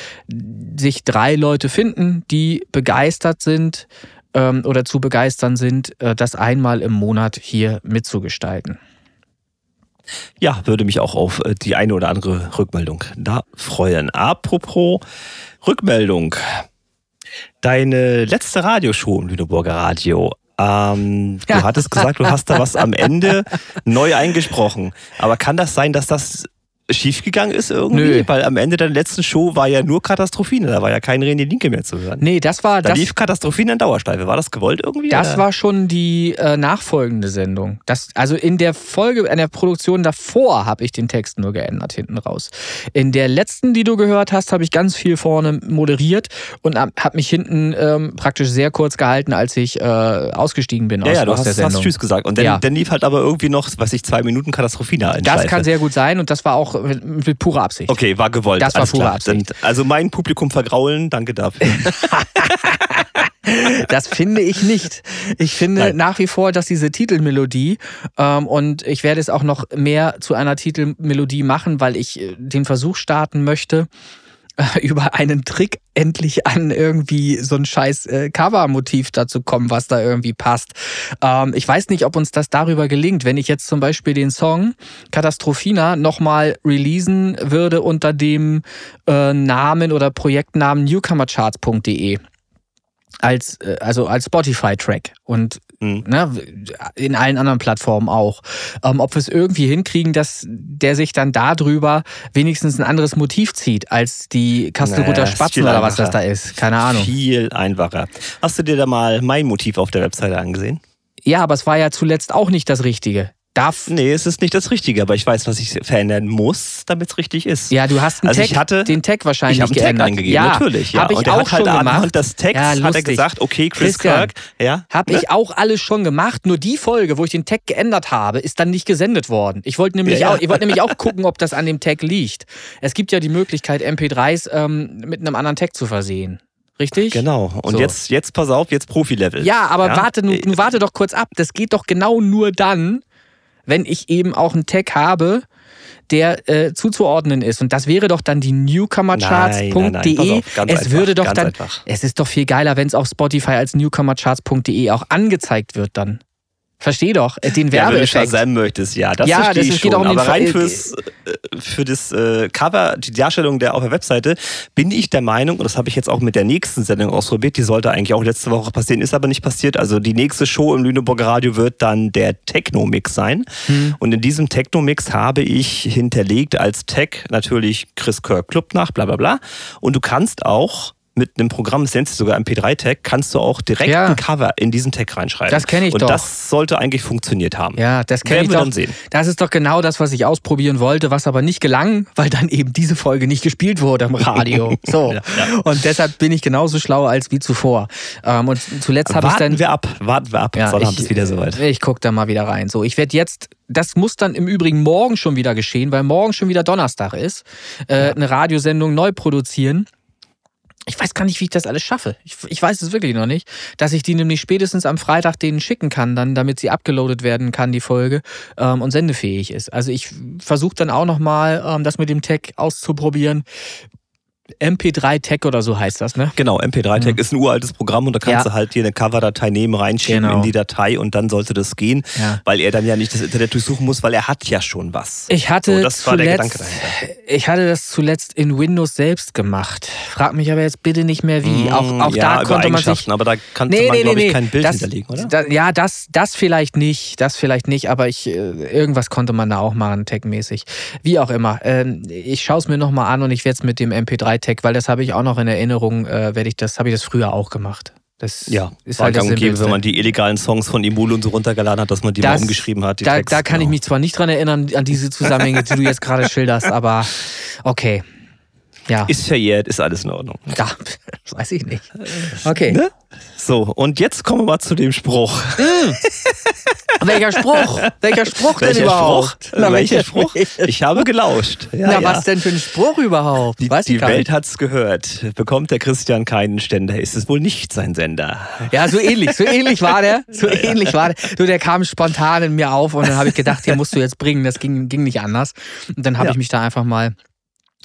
sich drei Leute finden, die begeistert sind ähm, oder zu begeistern sind, äh, das einmal im Monat hier mitzugestalten. Ja, würde mich auch auf äh, die eine oder andere Rückmeldung da freuen. Apropos Rückmeldung. Deine letzte Radioshow im Lüneburger Radio. Ähm, du hattest gesagt, du hast da was am Ende neu eingesprochen. Aber kann das sein, dass das schiefgegangen ist irgendwie? Nö. Weil am Ende der letzten Show war ja nur Katastrophine, da war ja kein René Linke mehr zu hören. Nee, das war da das. lief Katastrophine in Dauerschleife. War das gewollt irgendwie? Das oder? war schon die äh, nachfolgende Sendung. Das, also in der Folge, in der Produktion davor habe ich den Text nur geändert hinten raus. In der letzten, die du gehört hast, habe ich ganz viel vorne moderiert und habe mich hinten ähm, praktisch sehr kurz gehalten, als ich äh, ausgestiegen bin ja, aus, ja, du aus hast, der Sendung. hast Tschüss gesagt. Und dann, ja. dann lief halt aber irgendwie noch, was ich, zwei Minuten Katastrophine ein. Das kann sehr gut sein und das war auch mit, mit purer Absicht. Okay, war gewollt. Das war pure klar. Absicht. also mein Publikum vergraulen, danke dafür. das finde ich nicht. Ich finde Nein. nach wie vor, dass diese Titelmelodie ähm, und ich werde es auch noch mehr zu einer Titelmelodie machen, weil ich äh, den Versuch starten möchte, über einen Trick endlich an irgendwie so ein scheiß äh, Cover-Motiv dazu kommen, was da irgendwie passt. Ähm, ich weiß nicht, ob uns das darüber gelingt. Wenn ich jetzt zum Beispiel den Song Katastrophina nochmal releasen würde unter dem äh, Namen oder Projektnamen newcomercharts.de als äh, also als Spotify-Track und mhm. ne, in allen anderen Plattformen auch. Ähm, ob wir es irgendwie hinkriegen, dass der sich dann darüber wenigstens ein anderes Motiv zieht als die Kastelruther naja, Spatzen oder was das da ist. Keine Ahnung. Viel einfacher. Hast du dir da mal mein Motiv auf der Webseite angesehen? Ja, aber es war ja zuletzt auch nicht das Richtige darf. Nee, es ist nicht das Richtige, aber ich weiß, was ich verändern muss, damit es richtig ist. Ja, du hast einen also Tag, ich hatte, den Tag wahrscheinlich ich habe einen Tag eingegeben, ja, natürlich. Ja. Hab ich und auch hat schon halt gemacht. das Text ja, hat er gesagt, okay, Chris Christian, Kirk, ja. Habe ne? ich auch alles schon gemacht, nur die Folge, wo ich den Tag geändert habe, ist dann nicht gesendet worden. Ich wollte nämlich, Ja, ja. Auch, ich wollte nämlich auch gucken, ob das an dem Tag liegt. Es gibt ja die Möglichkeit, MP3s ähm, mit einem anderen Tag zu versehen. Richtig? Genau. Und So. jetzt, jetzt pass auf, jetzt Profi-Level. Ja, aber Ja? warte, nun, nun warte doch kurz ab. Das geht doch genau nur dann, wenn ich eben auch einen Tag habe, der äh, zuzuordnen ist. Und das wäre doch dann die newcomercharts.de. es einfach, würde doch dann. einfach. Es ist doch viel geiler, wenn es auf Spotify als newcomercharts.de auch angezeigt wird dann. Versteh doch, äh, den Ja, wenn du Werbeeffekt. Shazam möchtest, ja, das Ja, verstehe das- ich es geht schon. auch um aber rein fürs, äh, für das äh, Cover, die Darstellung der auf der Webseite, bin ich der Meinung, und das habe ich jetzt auch mit der nächsten Sendung ausprobiert, die sollte eigentlich auch letzte Woche passieren, ist aber nicht passiert. Also die nächste Show im Lüneburger Radio wird dann der Techno-Mix sein. Hm. Und in diesem Techno-Mix habe ich hinterlegt als Tag natürlich Chris Kirk Club nach, bla bla bla. Und du kannst auch mit einem Programm, das nennt sich sogar MP3-Tag, kannst du auch direkt Ja. ein Cover in diesen Tag reinschreiben. Das kenn ich Und doch. das sollte eigentlich funktioniert haben. Ja, das kenne Werden ich wir doch. dann sehen. Das ist doch genau das, was ich ausprobieren wollte, was aber nicht gelang, weil dann eben diese Folge nicht gespielt wurde im Radio. So. Ja, ja. Und deshalb bin ich genauso schlau als wie zuvor. Ähm, und zuletzt habe ich Warten dann. wir ab, warten wir ab. Ja, ich, ist wieder soweit. Ich gucke da mal wieder rein. So, ich werde jetzt, das muss dann im Übrigen morgen schon wieder geschehen, weil morgen schon wieder Donnerstag ist, äh, eine Radiosendung neu produzieren. Ich weiß gar nicht, wie ich das alles schaffe. Ich, ich weiß es wirklich noch nicht, dass ich die nämlich spätestens am Freitag denen schicken kann, dann, damit sie abgeloadet werden kann, die Folge, ähm, und sendefähig ist. Also ich versuche dann auch nochmal, ähm, das mit dem Tag auszuprobieren. MP3-Tag oder so heißt das, ne? Genau, MP3-Tag ist ein uraltes Programm und da kannst Ja. du halt hier eine Cover-Datei nehmen, reinschieben Genau. in die Datei und dann sollte das gehen, Ja. weil er dann ja nicht das Internet durchsuchen muss, weil er hat ja schon was. Ich hatte, So, das war der zuletzt, Gedanke dahinter. ich hatte das zuletzt in Windows selbst gemacht. Frag mich aber jetzt bitte nicht mehr wie. auch auch Mm, ja, da konnte man sich. Aber da kannte Nee, man, nee, glaube nee, ich, kein Bild das, hinterlegen, oder? Da, ja, das, das vielleicht nicht, das vielleicht nicht, aber ich, äh, irgendwas konnte man da auch machen, tagmäßig. Wie auch immer. Ähm, ich schaue es mir nochmal an und ich werde es mit dem MP3-Tag, weil das habe ich auch noch in Erinnerung, äh, werde ich das, habe ich das früher auch gemacht. Das ja, ist war halt gang Simpelste. wenn man die illegalen Songs von Imul und so runtergeladen hat, dass man die mal Das- umgeschrieben hat. Da, Texte, da kann ich genau. mich zwar nicht dran erinnern, an diese Zusammenhänge, die du jetzt gerade schilderst, aber okay. Ja. Ist verjährt, ist alles in Ordnung. Ja, weiß ich nicht. Okay. Ne? So, und jetzt kommen wir mal zu dem Spruch. Welcher Spruch? Welcher Spruch denn Welcher überhaupt? Spruch? Welcher Spruch? Ich habe gelauscht. Ja, Na, ja. was denn für ein Spruch überhaupt? Die, Weiß die Welt hat's gehört. Bekommt der Christian keinen Ständer, ist es wohl nicht sein Sender. Ja, so ähnlich, so ähnlich war der. So ähnlich war der. Du, der kam spontan in mir auf und dann habe ich gedacht, den musst du jetzt bringen. Das ging, ging nicht anders. Und dann habe ich mich da einfach mal,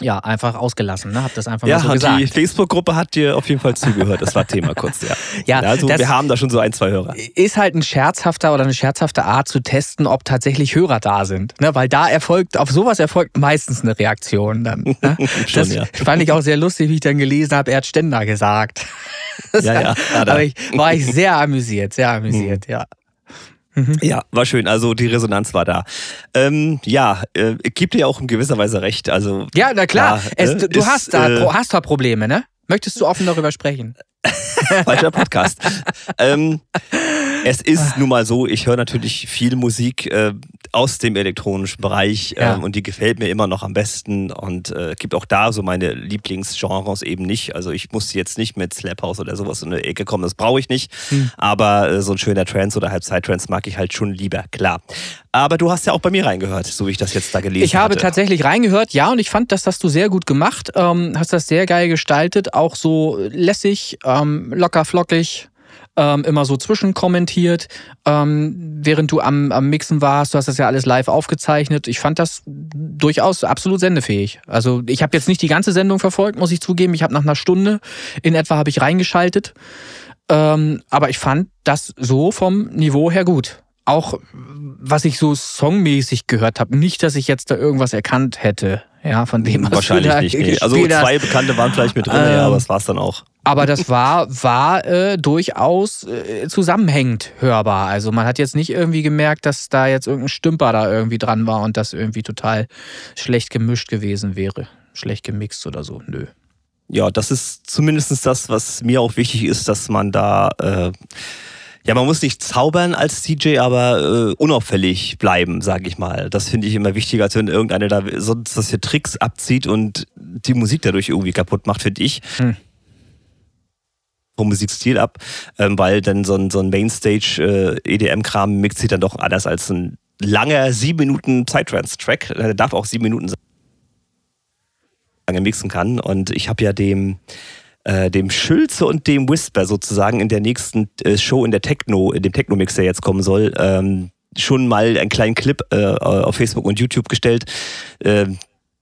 ja, einfach ausgelassen. Ne? Hab das einfach Ja, mal so gesagt. die Facebook-Gruppe hat dir auf jeden Fall zugehört. Das war Thema kurz, ja. Ja, also das- wir haben da schon so ein, zwei Hörer. ist halt ein scherzhafter oder eine scherzhafte Art zu testen, ob tatsächlich Hörer da sind. Ne? Weil da erfolgt, auf sowas erfolgt meistens eine Reaktion dann. Ne? Schon, das ja. fand ich auch sehr lustig, wie ich dann gelesen habe, er hat Ständer gesagt. Ja, ja, er. Aber ich, war ich sehr amüsiert, sehr amüsiert, ja. Ja, war schön. Also die Resonanz war da. Ähm, ja, äh, gibt dir auch in gewisser Weise recht. Also Ja, na klar, Ja, es, äh, du, ist, hast, da, äh, hast da Probleme, ne? Möchtest du offen darüber sprechen? falscher Podcast. ähm, es ist nun mal so, ich höre natürlich viel Musik äh, aus dem elektronischen Bereich ähm, Ja. und die gefällt mir immer noch am besten und äh, gibt auch da so meine Lieblingsgenres eben nicht. Also ich muss jetzt nicht mit Slap House oder sowas in eine Ecke kommen, das brauche ich nicht. Hm. Aber äh, so ein schöner Trance oder Halbzeit-Trance mag ich halt schon lieber, klar. Aber du hast ja auch bei mir reingehört, so wie ich das jetzt da gelesen Ich habe hatte. tatsächlich reingehört, ja, und ich fand, das hast du sehr gut gemacht. Ähm, hast das sehr geil gestaltet, auch so lässig, ähm, locker flockig. Ähm, immer so zwischenkommentiert, ähm, während du am, am Mixen warst. Du hast das ja alles live aufgezeichnet. Ich fand das durchaus absolut sendefähig. Also ich habe jetzt nicht die ganze Sendung verfolgt, muss ich zugeben. Ich habe nach einer Stunde in etwa habe ich reingeschaltet. Ähm, aber ich fand das so vom Niveau her gut. Auch was ich so songmäßig gehört habe. Nicht, dass ich jetzt da irgendwas erkannt hätte. Ja, von dem was Wahrscheinlich nicht. Nee. Also zwei Bekannte waren vielleicht mit drin, ähm, ja, aber das war's dann auch. Aber das war, war äh, durchaus äh, zusammenhängend hörbar. Also man hat jetzt nicht irgendwie gemerkt, dass da jetzt irgendein Stümper da irgendwie dran war und das irgendwie total schlecht gemischt gewesen wäre. Schlecht gemixt oder so. Nö. Ja, das ist zumindest das, was mir auch wichtig ist, dass man da äh, ja, man muss nicht zaubern als DJ, aber äh, unauffällig bleiben, sage ich mal. Das finde ich immer wichtiger, als wenn irgendeiner da sonst was hier Tricks abzieht und die Musik dadurch irgendwie kaputt macht, finde ich. Hm. Vom Musikstil ab, ähm, weil dann so ein, so ein Mainstage-EDM-Kram äh, mixt sich dann doch anders als ein langer sieben Minuten Psytrance-Track. Der darf auch sieben Minuten sein, lange mixen kann. Und ich habe ja dem äh, dem Schülze und dem Whisper sozusagen in der nächsten äh, Show in der Techno, in dem Techno-Mix, der jetzt kommen soll, ähm, schon mal einen kleinen Clip äh, auf Facebook und YouTube gestellt. Äh,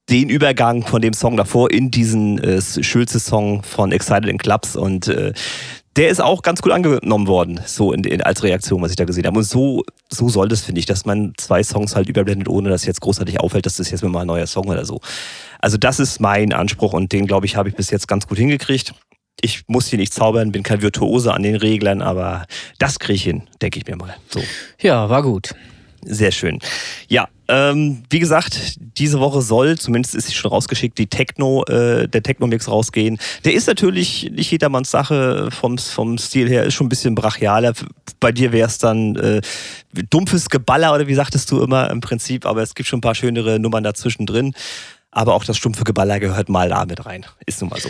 den Übergang von dem Song davor in diesen äh, Schülze-Song von Excited in Clubs und äh, der ist auch ganz gut angenommen worden, so in, in, als Reaktion, was ich da gesehen habe. Und so, so soll das, finde ich, dass man zwei Songs halt überblendet, ohne dass jetzt großartig auffällt, dass das jetzt mal ein neuer Song oder so. Also das ist mein Anspruch und den, glaube ich, habe ich bis jetzt ganz gut hingekriegt. Ich muss hier nicht zaubern, bin kein Virtuose an den Reglern, aber das kriege ich hin, denke ich mir mal. So. Ja, war gut. Sehr schön. Ja, ähm, wie gesagt, diese Woche soll, zumindest ist sie schon rausgeschickt, die Techno, äh, der Techno-Mix rausgehen. Der ist natürlich nicht jedermanns Sache vom, vom Stil her, ist schon ein bisschen brachialer. Bei dir wäre es dann äh, dumpfes Geballer oder wie sagtest du immer im Prinzip, aber es gibt schon ein paar schönere Nummern dazwischen drin. Aber auch das stumpfe Geballer gehört mal da mit rein. Ist nun mal so.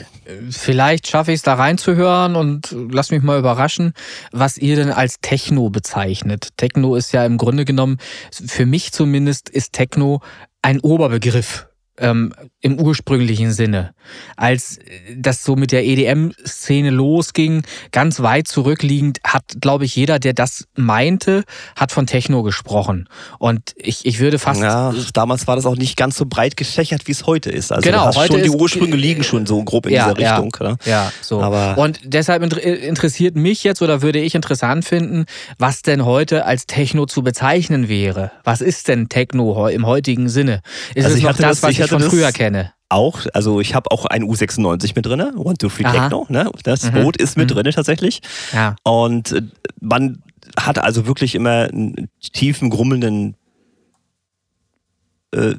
Vielleicht schaffe ich es da reinzuhören und lass mich mal überraschen, was ihr denn als Techno bezeichnet. Techno ist ja im Grunde genommen, für mich zumindest, ist Techno ein Oberbegriff ähm, im ursprünglichen Sinne. Als das so mit der EDM-Szene losging, ganz weit zurückliegend, hat, glaube ich, jeder, der das meinte, hat von Techno gesprochen. Und ich, ich würde fast. Ja, damals war das auch nicht ganz so breit gefächert, wie es heute ist. Also genau, heute schon, die Ursprünge liegen schon so grob in ja, dieser Richtung. Ja, ja so. Aber Und deshalb interessiert mich jetzt oder würde ich interessant finden, was denn heute als Techno zu bezeichnen wäre. Was ist denn Techno im heutigen Sinne? Ist also es noch das, was ich, ich von früher kenne? auch, also ich habe auch ein U96 mit drin, One, Two, Three Techno, ne? Das mhm. Boot ist mit mhm. drin tatsächlich. Ja. Und äh, man hat also wirklich immer einen tiefen, grummelnden äh,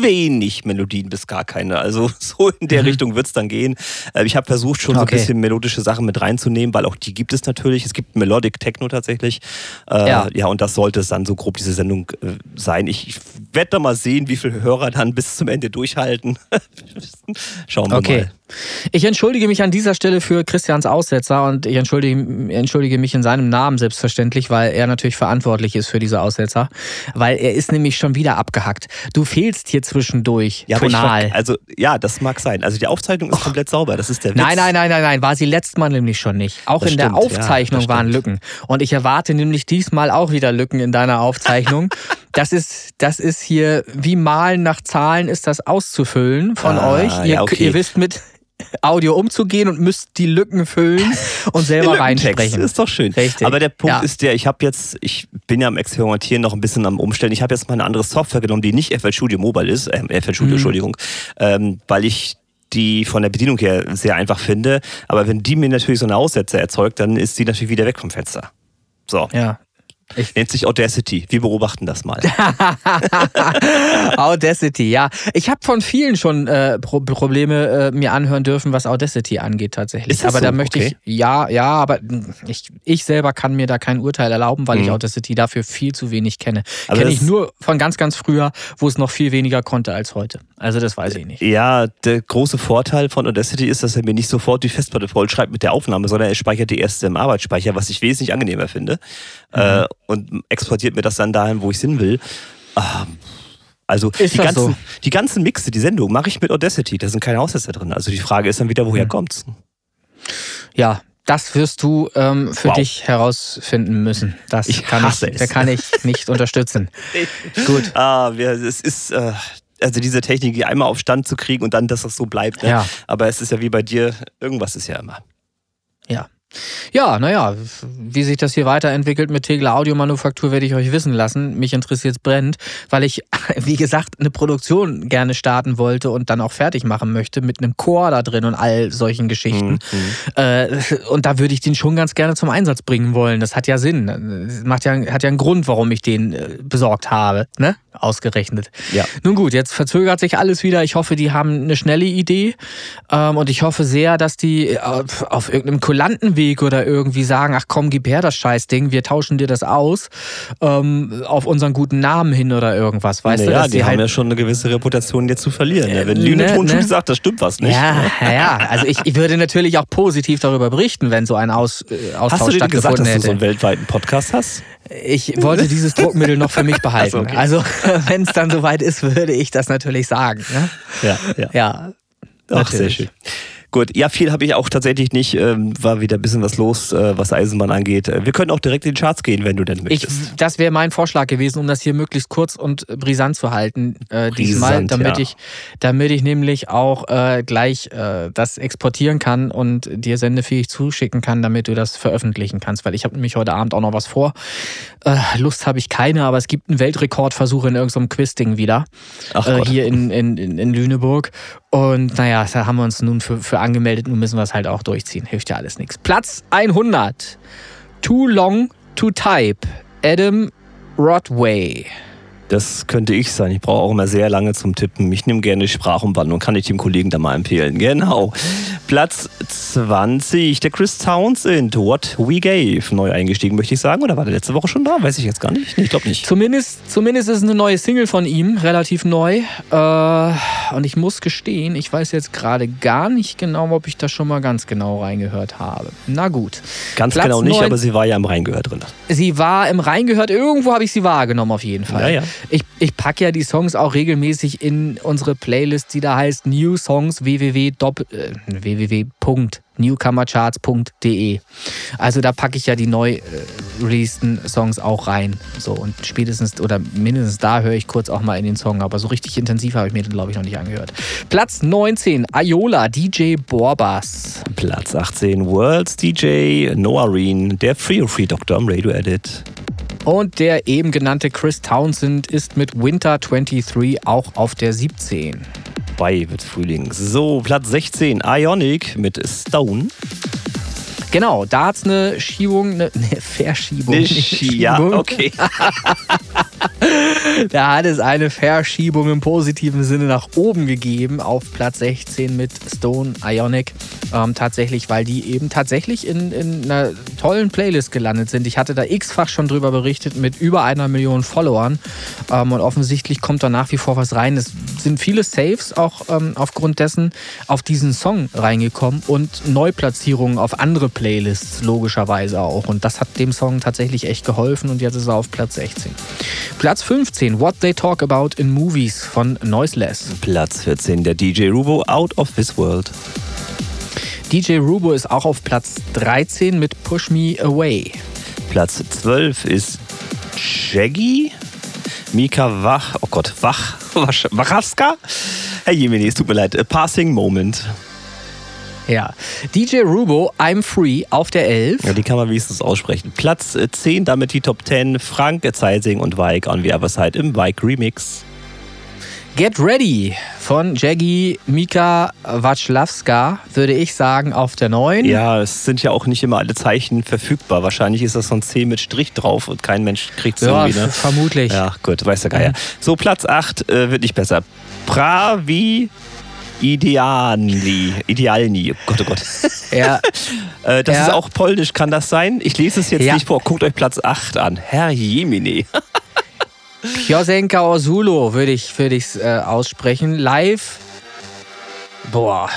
wenig Melodien bis gar keine. Also so in der mhm. Richtung wird es dann gehen. Äh, ich habe versucht, schon okay. so ein bisschen melodische Sachen mit reinzunehmen, weil auch die gibt es natürlich. Es gibt Melodic Techno tatsächlich. Äh, ja. ja, und das sollte es dann so grob diese Sendung sein. Ich, ich werde da mal sehen, wie viele Hörer dann bis zum Ende durchhalten. Schauen wir okay. mal. Ich entschuldige mich an dieser Stelle für Christians Aussetzer und ich entschuldige, entschuldige mich in seinem Namen selbstverständlich, weil er natürlich verantwortlich ist für diese Aussetzer, weil er ist nämlich schon wieder abgehackt. Du fehlst hier zwischendurch ja, tonal. War, also ja, das mag sein. Also die Aufzeichnung ist oh. komplett sauber, das ist der Witz. Nein, nein, nein, nein, nein, war sie letztes Mal nämlich schon nicht. Auch das in stimmt, der Aufzeichnung ja, waren Lücken und ich erwarte nämlich diesmal auch wieder Lücken in deiner Aufzeichnung. das ist das ist hier wie malen nach Zahlen ist das auszufüllen von ah, euch. Ihr, ja, okay. ihr wisst mit Audio umzugehen und müsst die Lücken füllen und selber reinsprechen. Ist doch schön. Richtig. Aber der Punkt ja. ist der, ich habe jetzt, ich bin ja am Experimentieren noch ein bisschen am Umstellen. Ich habe jetzt mal eine andere Software genommen, die nicht FL Studio Mobile ist, äh, FL Studio, mhm. Entschuldigung, ähm, weil ich die von der Bedienung her sehr einfach finde. Aber wenn die mir natürlich so eine Aussetzer erzeugt, dann ist die natürlich wieder weg vom Fenster. So. Ja, ich Nennt sich Audacity. Wir beobachten das mal. Audacity, ja. Ich habe von vielen schon äh, Pro Probleme äh, mir anhören dürfen, was Audacity angeht tatsächlich. aber so? da möchte okay. ich, ja, ja, aber ich, ich selber kann mir da kein Urteil erlauben, weil mhm. ich Audacity dafür viel zu wenig kenne. Kenne ich nur von ganz, ganz früher, wo es noch viel weniger konnte als heute. Also das weiß ich nicht. Ja, der große Vorteil von Audacity ist, dass er mir nicht sofort die Festplatte vollschreibt mit der Aufnahme, sondern er speichert die erste im Arbeitsspeicher, was ich wesentlich angenehmer finde. Mhm. Äh, und exportiert mir das dann dahin, wo ich es hin will. Ähm, also die ganzen, so? die ganzen Mixe, die Sendung mache ich mit Audacity. Da sind keine Aussetzer drin. Also die Frage ist dann wieder, woher mhm. kommt's? Ja, das wirst du ähm, für wow. dich herausfinden müssen. Das ich kann hasse ich, es. Da kann ich nicht unterstützen. Gut. Ah, wir, es ist. Äh also diese Technik die einmal auf Stand zu kriegen und dann, dass das so bleibt. Ne? Ja. Aber es ist ja wie bei dir, irgendwas ist ja immer. Ja. Ja, naja, wie sich das hier weiterentwickelt mit Tegler Audiomanufaktur, werde ich euch wissen lassen. Mich interessiert es brennend, weil ich, wie gesagt, eine Produktion gerne starten wollte und dann auch fertig machen möchte mit einem Chor da drin und all solchen Geschichten. Mhm. Äh, und da würde ich den schon ganz gerne zum Einsatz bringen wollen. Das hat ja Sinn. Das macht ja, hat ja einen Grund, warum ich den äh, besorgt habe, ne? Ausgerechnet. Ja. Nun gut, jetzt verzögert sich alles wieder. Ich hoffe, die haben eine schnelle Idee. Ähm, und ich hoffe sehr, dass die auf, auf irgendeinem kulanten Weg oder irgendwie sagen, ach komm, gib her das Scheißding, wir tauschen dir das aus ähm, auf unseren guten Namen hin oder irgendwas. Weißt naja, du, dass die, die haben halt ja schon eine gewisse Reputation jetzt zu verlieren. Äh, Wenn Lüneton ne, ne? sagt, das stimmt was nicht. Ja, ja. Also ich, ich würde natürlich auch positiv darüber berichten, wenn so ein Aus, äh, Austausch hast du dir gesagt, dass hätte. du so einen weltweiten Podcast hast? Ich wollte dieses Druckmittel noch für mich behalten. Also, okay. also wenn es dann soweit ist, würde ich das natürlich sagen. Ne? Ja, ja. Ja, Ach, sehr schön. Gut, ja, viel habe ich auch tatsächlich nicht. Ähm, war wieder ein bisschen was los, äh, was Eisenbahn angeht. Äh, wir können auch direkt in die Charts gehen, wenn du denn möchtest. Ich, das wäre mein Vorschlag gewesen, um das hier möglichst kurz und brisant zu halten äh, diesmal, damit ja. ich, damit ich nämlich auch äh, gleich äh, das exportieren kann und dir sendefähig zuschicken kann, damit du das veröffentlichen kannst. Weil ich habe nämlich heute Abend auch noch was vor. Äh, Lust habe ich keine, aber es gibt einen Weltrekordversuch in irgendeinem Quiz-Ding wieder. Ach hier in, in, in Lüneburg. Und naja, da haben wir uns nun für, für angemeldet. Nun müssen wir es halt auch durchziehen. Hilft ja alles nichts. Platz 100. Too long to type. Adam Rodway. Das könnte ich sein. Ich brauche auch immer sehr lange zum Tippen. Ich nehme gerne Sprachumwandlung, kann ich dem Kollegen da mal empfehlen. Genau. Platz 20, der Chris Townsend, What We Gave. Neu eingestiegen, möchte ich sagen. Oder war der letzte Woche schon da? Weiß ich jetzt gar nicht. Nee, ich glaube nicht. Zumindest, zumindest ist es eine neue Single von ihm, relativ neu. Äh, und ich muss gestehen, ich weiß jetzt gerade gar nicht genau, ob ich da schon mal ganz genau reingehört habe. Na gut. Ganz Platz genau nicht, neun- aber sie war ja im Reingehört drin. Sie war im Reingehört, irgendwo habe ich sie wahrgenommen auf jeden Fall. Ja, ja. Ich, ich packe ja die Songs auch regelmäßig in unsere Playlist, die da heißt New Songs. Äh, www.newcomercharts.de. Also da packe ich ja die neu äh, releaseden Songs auch rein. So und spätestens oder mindestens da höre ich kurz auch mal in den Song, aber so richtig intensiv habe ich mir den glaube ich noch nicht angehört. Platz 19 Ayola DJ Borbas. Platz 18, Worlds DJ Noah Reen, der Free Free Doctor am Radio Edit. Und der eben genannte Chris Townsend ist mit Winter 23 auch auf der 17. Bei wird Frühling. So, Platz 16, Ionic mit Stone. Genau, da hat es eine Schiebung, eine, eine Verschiebung. Eine nicht Schi- ja, Schiebung. okay. Da hat es eine Verschiebung im positiven Sinne nach oben gegeben auf Platz 16 mit Stone Ionic. Ähm, tatsächlich, weil die eben tatsächlich in, in einer tollen Playlist gelandet sind. Ich hatte da x-fach schon drüber berichtet mit über einer Million Followern. Ähm, und offensichtlich kommt da nach wie vor was rein. Es sind viele Saves auch ähm, aufgrund dessen auf diesen Song reingekommen und Neuplatzierungen auf andere Playlists logischerweise auch. Und das hat dem Song tatsächlich echt geholfen und jetzt ist er auf Platz 16. Platz 15, What They Talk About in Movies von Noiseless. Platz 14, der DJ Rubo Out of This World. DJ Rubo ist auch auf Platz 13 mit Push Me Away. Platz 12 ist Shaggy. Mika Wach, oh Gott, Wach, Wachaska? Herr Jemini, es tut mir leid, A Passing Moment. Ja. DJ Rubo, I'm Free auf der 11. Ja, die kann man wenigstens aussprechen. Platz äh, 10, damit die Top 10, Frank Zeising und Weig on the Other Side im Weig Remix. Get Ready von Jaggy Mika Wacławska, würde ich sagen, auf der 9. Ja, es sind ja auch nicht immer alle Zeichen verfügbar. Wahrscheinlich ist das so ein C mit Strich drauf und kein Mensch kriegt es Ja, irgendwie, ne? vermutlich. Ja, gut, weiß der Geier. So, Platz 8 äh, wird nicht besser. Pravi Idealni. Idealni. Oh Gott, oh Gott. Ja, Äh, das Ja. ist auch polnisch, kann das sein? Ich lese es jetzt Ja. nicht vor. Guckt euch Platz 8 an. Herr Jemine. Piosenka Osulo würde ich würde ich's, äh, aussprechen. Live. Boah.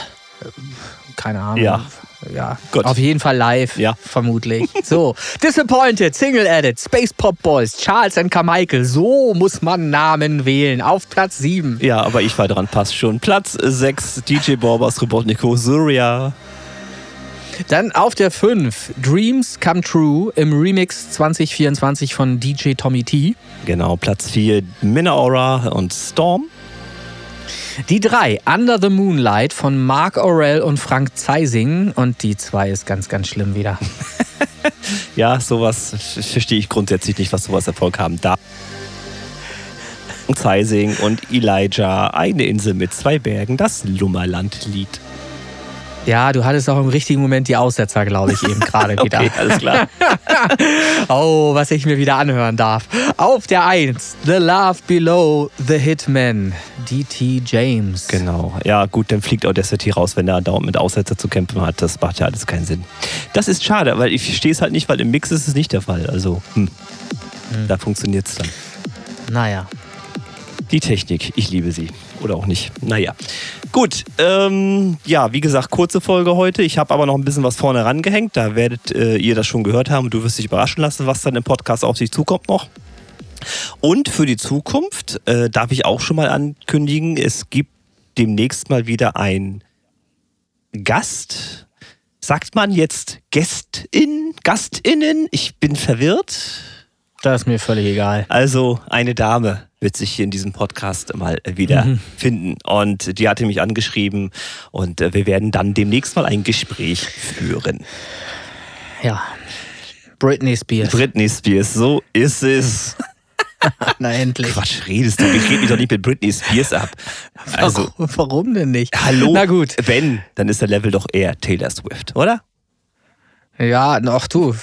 Keine Ahnung. Ja. Ja, Gut. auf jeden Fall live, Ja. vermutlich. So, Disappointed, Single Edit, Space Pop Boys, Charles and Carmichael. So muss man Namen wählen. Auf Platz 7. Ja, aber ich war dran, passt schon. Platz 6, DJ Borbas Robotnico, Surya. Dann auf der 5 Dreams Come True im Remix 2024 von DJ Tommy T. Genau, Platz 4 Minaura und Storm. Die 3 Under the Moonlight von Mark Aurel und Frank Zeising. Und die 2 ist ganz, ganz schlimm wieder. ja, sowas verstehe ich grundsätzlich nicht, was sowas Erfolg haben darf. Zeising und Elijah, eine Insel mit zwei Bergen, das Lummerland-Lied. Ja, du hattest auch im richtigen Moment die Aussetzer, glaube ich, eben gerade wieder. okay, alles klar. oh, was ich mir wieder anhören darf. Auf der 1, The Love Below the Hitman, D.T. James. Genau. Ja, gut, dann fliegt auch der City raus, wenn er dauernd mit Aussetzer zu kämpfen hat. Das macht ja alles keinen Sinn. Das ist schade, weil ich verstehe es halt nicht, weil im Mix ist es nicht der Fall. Also, hm. Hm. da funktioniert es dann. Naja. Die Technik, ich liebe sie. Oder auch nicht. Naja. Gut, ähm, ja, wie gesagt, kurze Folge heute. Ich habe aber noch ein bisschen was vorne rangehängt. Da werdet äh, ihr das schon gehört haben. Du wirst dich überraschen lassen, was dann im Podcast auf sich zukommt noch. Und für die Zukunft äh, darf ich auch schon mal ankündigen, es gibt demnächst mal wieder ein Gast. Sagt man jetzt Gästin, Gastinnen? Ich bin verwirrt. Das ist mir völlig egal. Also eine Dame wird sich hier in diesem Podcast mal wieder mhm. finden. Und die hatte mich angeschrieben und äh, wir werden dann demnächst mal ein Gespräch führen. Ja. Britney Spears. Britney Spears, so ist es. Na endlich. Quatsch, redest du? Ich rede mich doch nicht mit Britney Spears ab. Also, warum, warum denn nicht? Hallo? Na gut. Wenn, dann ist der Level doch eher Taylor Swift, oder? Ja, noch du,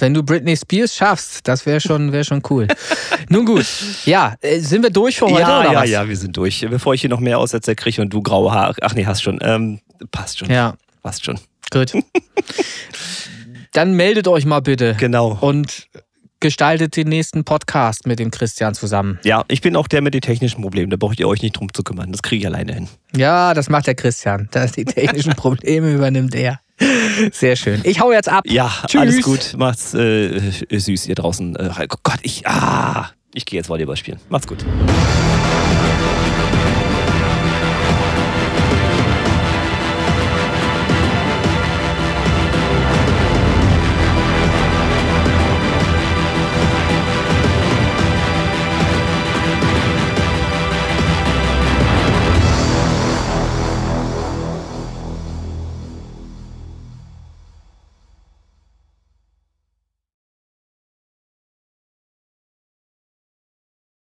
wenn du Britney Spears schaffst, das wäre schon, wär schon cool. Nun gut, ja, äh, sind wir durch für heute ja, oder ja, was? Ja, wir sind durch. Bevor ich hier noch mehr Aussetzer kriege und du graue Haare, ach nee, hast schon, ähm, passt schon. Ja. Passt schon. Gut. Dann meldet euch mal bitte. Genau. Und gestaltet den nächsten Podcast mit dem Christian zusammen. Ja, ich bin auch der mit den technischen Problemen. Da braucht ihr euch nicht drum zu kümmern. Das kriege ich alleine hin. Ja, das macht der Christian. Das die technischen Probleme übernimmt er. Sehr schön. Ich hau jetzt ab. Ja, Tschüss. alles gut. Macht's äh, süß hier draußen. Äh, Gott, ich, ah, ich gehe jetzt Volleyball spielen. Macht's gut.